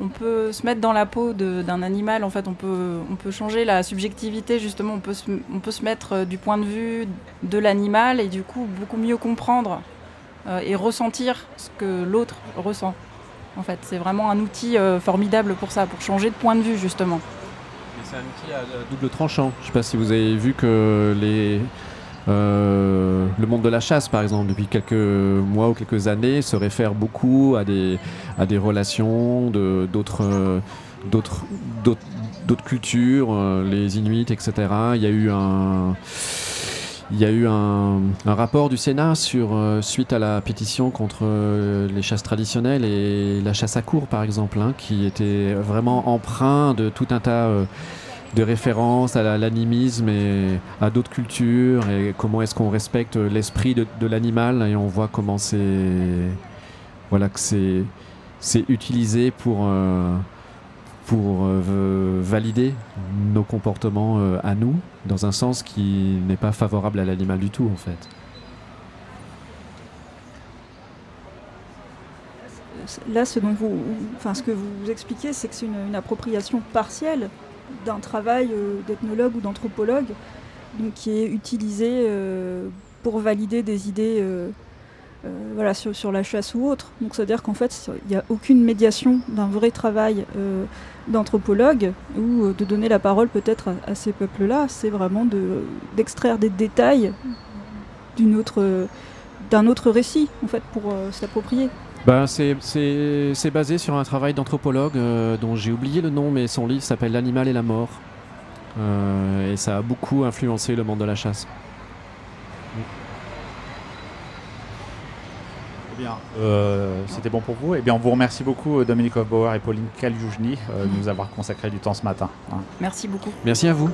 on peut se mettre dans la peau d'un animal. En fait, on peut, changer la subjectivité. Justement, on peut se, mettre euh, du point de vue de l'animal et du coup beaucoup mieux comprendre euh, et ressentir ce que l'autre ressent. En fait, c'est vraiment un outil formidable pour ça, pour changer de point de vue justement. C'est un outil à double tranchant. Je ne sais pas si vous avez vu que les euh, le monde de la chasse, par exemple, depuis quelques mois ou quelques années, se réfère beaucoup à des, à des relations d'autres d'autres cultures, euh, les Inuits, etc. Il y a eu un il y a eu un, rapport du Sénat sur, euh, suite à la pétition contre les chasses traditionnelles et la chasse à cour, par exemple, hein, qui était vraiment empreint de tout un tas de référence à l'animisme et à d'autres cultures et comment est-ce qu'on respecte l'esprit de, l'animal et on voit comment c'est voilà que c'est utilisé pour euh, euh, valider nos comportements euh, à nous dans un sens qui n'est pas favorable à l'animal du tout en fait. Là, ce dont vous, enfin, ce que vous expliquez, c'est que c'est une appropriation partielle d'un travail euh, d'ethnologue ou d'anthropologue, qui est utilisé euh, pour valider des idées euh, sur, la chasse ou autre. Donc c'est-à-dire qu'en fait, il n'y a aucune médiation d'un vrai travail d'anthropologue ou de donner la parole peut-être à, ces peuples-là. C'est vraiment d'extraire des détails d'un autre, autre récit, en fait, pour s'approprier. Ben, c'est basé sur un travail d'anthropologue euh, dont j'ai oublié le nom, mais son livre s'appelle L'animal et la mort. Euh, et ça a beaucoup influencé le monde de la chasse. Eh bien, euh, c'était bon pour vous. Eh bien, on vous remercie beaucoup, Dominique Hofbauer et Pauline Kaljoujny, de nous avoir consacré du temps ce matin. Hein. Merci beaucoup. Merci à vous.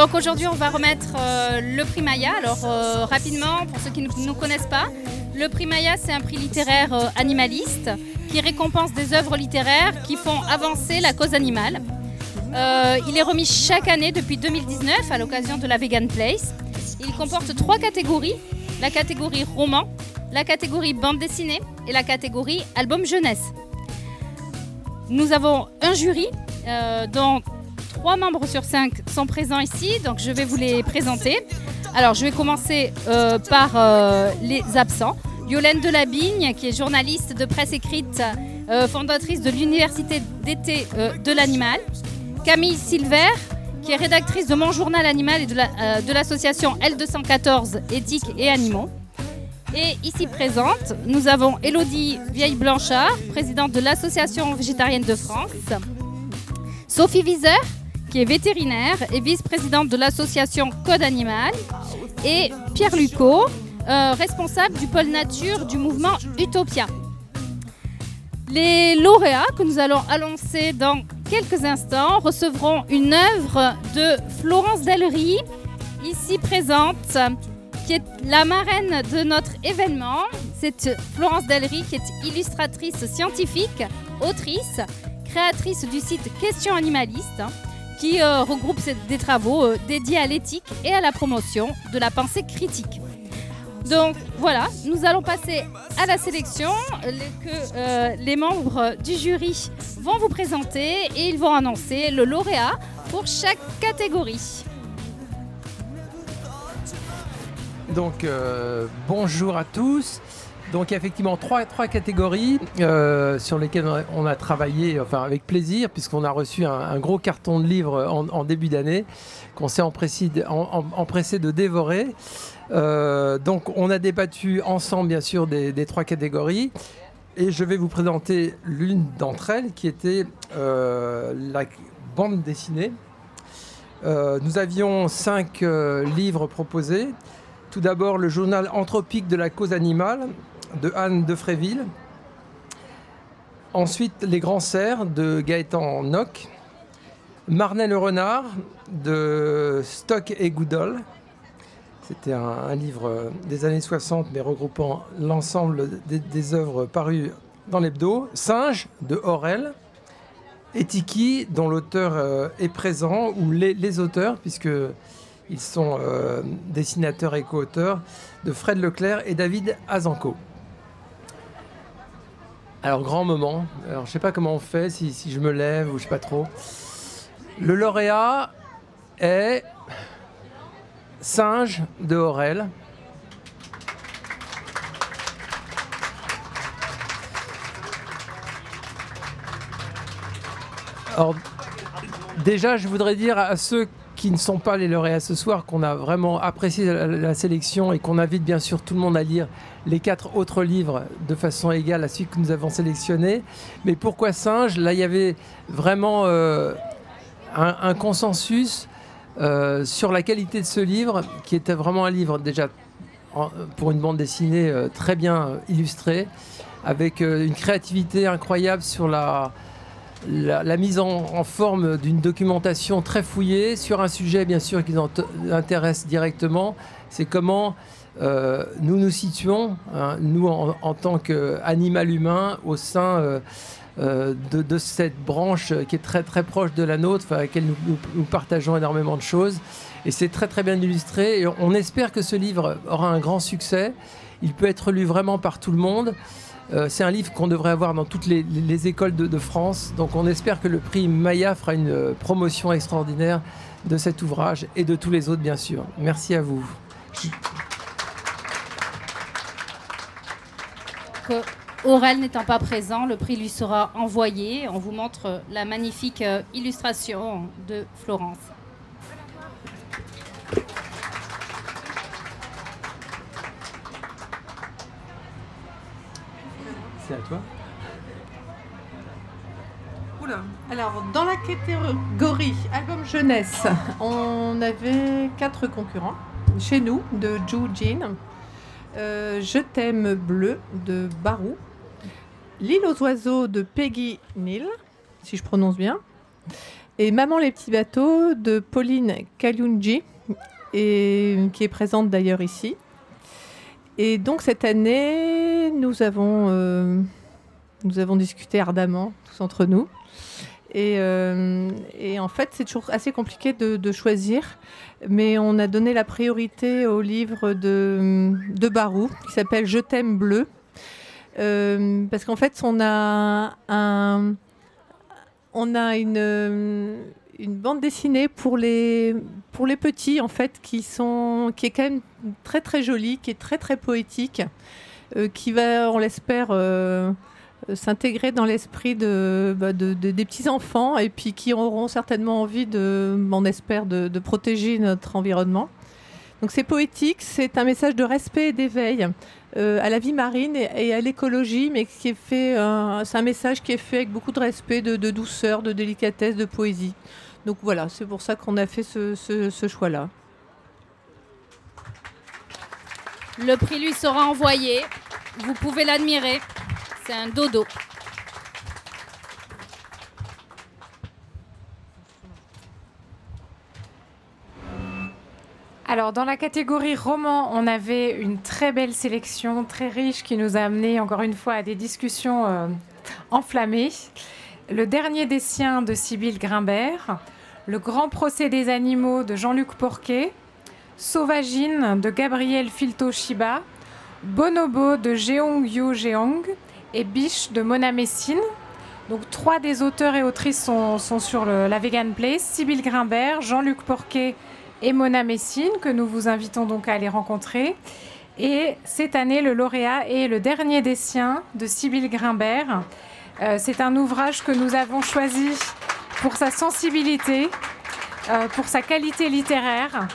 Donc aujourd'hui on va remettre euh, le prix Maya. Alors euh, rapidement, pour ceux qui ne nous connaissent pas, le prix Maya c'est un prix littéraire euh, animaliste qui récompense des œuvres littéraires qui font avancer la cause animale. il est remis chaque année depuis 2019 à l'occasion de la Vegan Place. Il comporte trois catégories, la catégorie roman, la catégorie bande dessinée et la catégorie album jeunesse. Nous avons un jury dont Trois membres sur cinq sont présents ici, donc je vais vous les présenter. Alors, je vais commencer euh, par euh, les absents. Yolène Delabigne, qui est journaliste de presse écrite, euh, fondatrice de l'Université d'été de l'animal. Camille Silver, qui est rédactrice de Mon Journal Animal et de l'association L214 Éthique et Animaux. Et ici présente, nous avons Elodie Vieille-Blanchard, présidente de l'Association végétarienne de France, Sophie Wieser, qui est vétérinaire et vice-présidente de l'association Code Animal, et Pierre Lucot, euh, responsable du pôle nature du mouvement Utopia. Les lauréats que nous allons annoncer dans quelques instants recevront une œuvre de Florence Delry, ici présente, qui est la marraine de notre événement. C'est Florence Delry qui est illustratrice scientifique, autrice, créatrice du site Questions animalistes, qui euh, regroupe des travaux euh, dédiés à l'éthique et à la promotion de la pensée critique. Donc voilà, nous allons passer à la sélection que euh, les membres du jury vont vous présenter et ils vont annoncer le lauréat pour chaque catégorie. Donc bonjour à tous. Donc effectivement trois, trois catégories euh, sur lesquelles on a, travaillé enfin avec plaisir puisqu'on a reçu un, gros carton de livres en, début d'année qu'on s'est empressé, de dévorer. Euh, donc on a débattu ensemble bien sûr des, trois catégories et je vais vous présenter l'une d'entre elles qui était la bande dessinée. nous avions cinq livres proposés. Tout d'abord, le journal anthropique de la cause animale de Anne de Fréville. Ensuite, Les Grands Cerfs de Gaëtan Nock. Marnet le Renard de Stock et Goodall. C'était un, livre des années 60, mais regroupant l'ensemble des, œuvres parues dans l'hebdo. Singe de Aurel. Et Tiki, dont l'auteur euh, est présent, ou les, auteurs, puisque ils sont euh, dessinateurs et co-auteurs de Fred Leclerc et David Azanco. Alors, grand moment. Alors, je sais pas comment on fait, si, je me lève ou je sais pas trop. Le lauréat est Singe de Aurel. Alors, déjà, je voudrais dire à ceux qui ne sont pas les lauréats ce soir, qu'on a vraiment apprécié la, sélection et qu'on invite bien sûr tout le monde à lire les quatre autres livres de façon égale à celui que nous avons sélectionné. Mais pourquoi Singe? Là, il y avait vraiment euh, un, consensus euh, sur la qualité de ce livre, qui était vraiment un livre déjà pour une bande dessinée euh, très bien illustrée, avec une créativité incroyable sur la la, mise en, forme d'une documentation très fouillée sur un sujet bien sûr qui nous intéresse directement, c'est comment euh, nous nous situons, hein, nous en, tant qu'animal humain, au sein euh, euh, de, cette branche qui est très très proche de la nôtre, avec laquelle nous, partageons énormément de choses. Et c'est très très bien illustré. Et on espère que ce livre aura un grand succès. Il peut être lu vraiment par tout le monde. C'est un livre qu'on devrait avoir dans toutes les, écoles de, France. Donc on espère que le prix Maya fera une promotion extraordinaire de cet ouvrage et de tous les autres, bien sûr. Merci à vous. Aurel n'étant pas présent, le prix lui sera envoyé. On vous montre la magnifique euh, illustration de Florence. à toi. Alors, dans la catégorie album jeunesse, on avait quatre concurrents. Chez nous, de Ju Jin, euh, Je t'aime bleu de Barou, L'île aux oiseaux de Peggy Neal, si je prononce bien, et Maman les petits bateaux de Pauline Kalunji, qui est présente d'ailleurs ici. Et donc cette année, nous avons, euh, nous avons discuté ardemment, tous entre nous. Et, euh, en fait, c'est toujours assez compliqué de, choisir, mais on a donné la priorité au livre de, Barou, qui s'appelle Je t'aime bleu. Euh, parce qu'en fait, on a, un, on a une, bande dessinée pour les, pour les petits, en fait, qui, sont, qui est quand même très très jolie, qui est très très poétique, euh, qui va, on l'espère, s'intégrer dans l'esprit de, bah, de, des petits enfants et puis qui auront certainement envie de, on espère, de, protéger notre environnement. Donc c'est poétique, c'est un message de respect et d'éveil euh, à la vie marine et, à l'écologie, mais qui est fait, c'est un message qui est fait avec beaucoup de respect, de, douceur, de délicatesse, de poésie. Donc voilà, c'est pour ça qu'on a fait ce choix-là. Le prix lui sera envoyé. Vous pouvez l'admirer. Un dodo. Alors, dans la catégorie roman, on avait une très belle sélection, très riche, qui nous a amené encore une fois à des discussions euh, enflammées. Le dernier des siens de Sibylle Grimbert, Le grand procès des animaux de Jean-Luc Porquet, Sauvagine de Gabriel Filto-Shiba, Bonobo de Jeong Yu Jeong et Biche de Mona Messine. Donc trois des auteurs et autrices sont, sur la Vegan Place, Sibylle Grimbert, Jean-Luc Porquet et Mona Messine, que nous vous invitons donc à aller rencontrer. Et cette année, le lauréat est le dernier des siens de Sibylle Grimbert. Euh, c'est un ouvrage que nous avons choisi pour sa sensibilité, euh, pour sa qualité littéraire.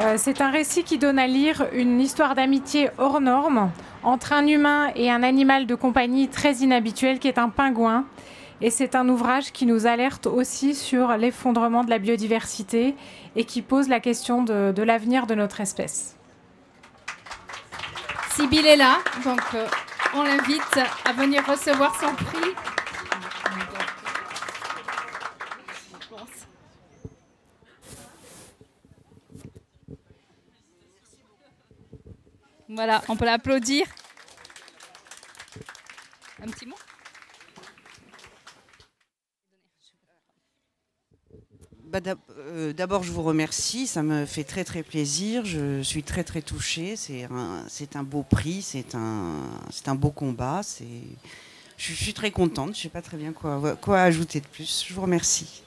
Euh, c'est un récit qui donne à lire une histoire d'amitié hors norme entre un humain et un animal de compagnie très inhabituel qui est un pingouin. Et c'est un ouvrage qui nous alerte aussi sur l'effondrement de la biodiversité et qui pose la question de, l'avenir de notre espèce. Sybille est là, donc euh, on l'invite à venir recevoir son prix. Voilà, on peut l'applaudir. Un petit mot Bah, euh, d'abord, je vous remercie. Ça me fait très très plaisir. Je suis très très touchée. C'est un, beau prix. C'est un, beau combat. Je suis très contente. Je ne sais pas très bien quoi ajouter de plus. Je vous remercie.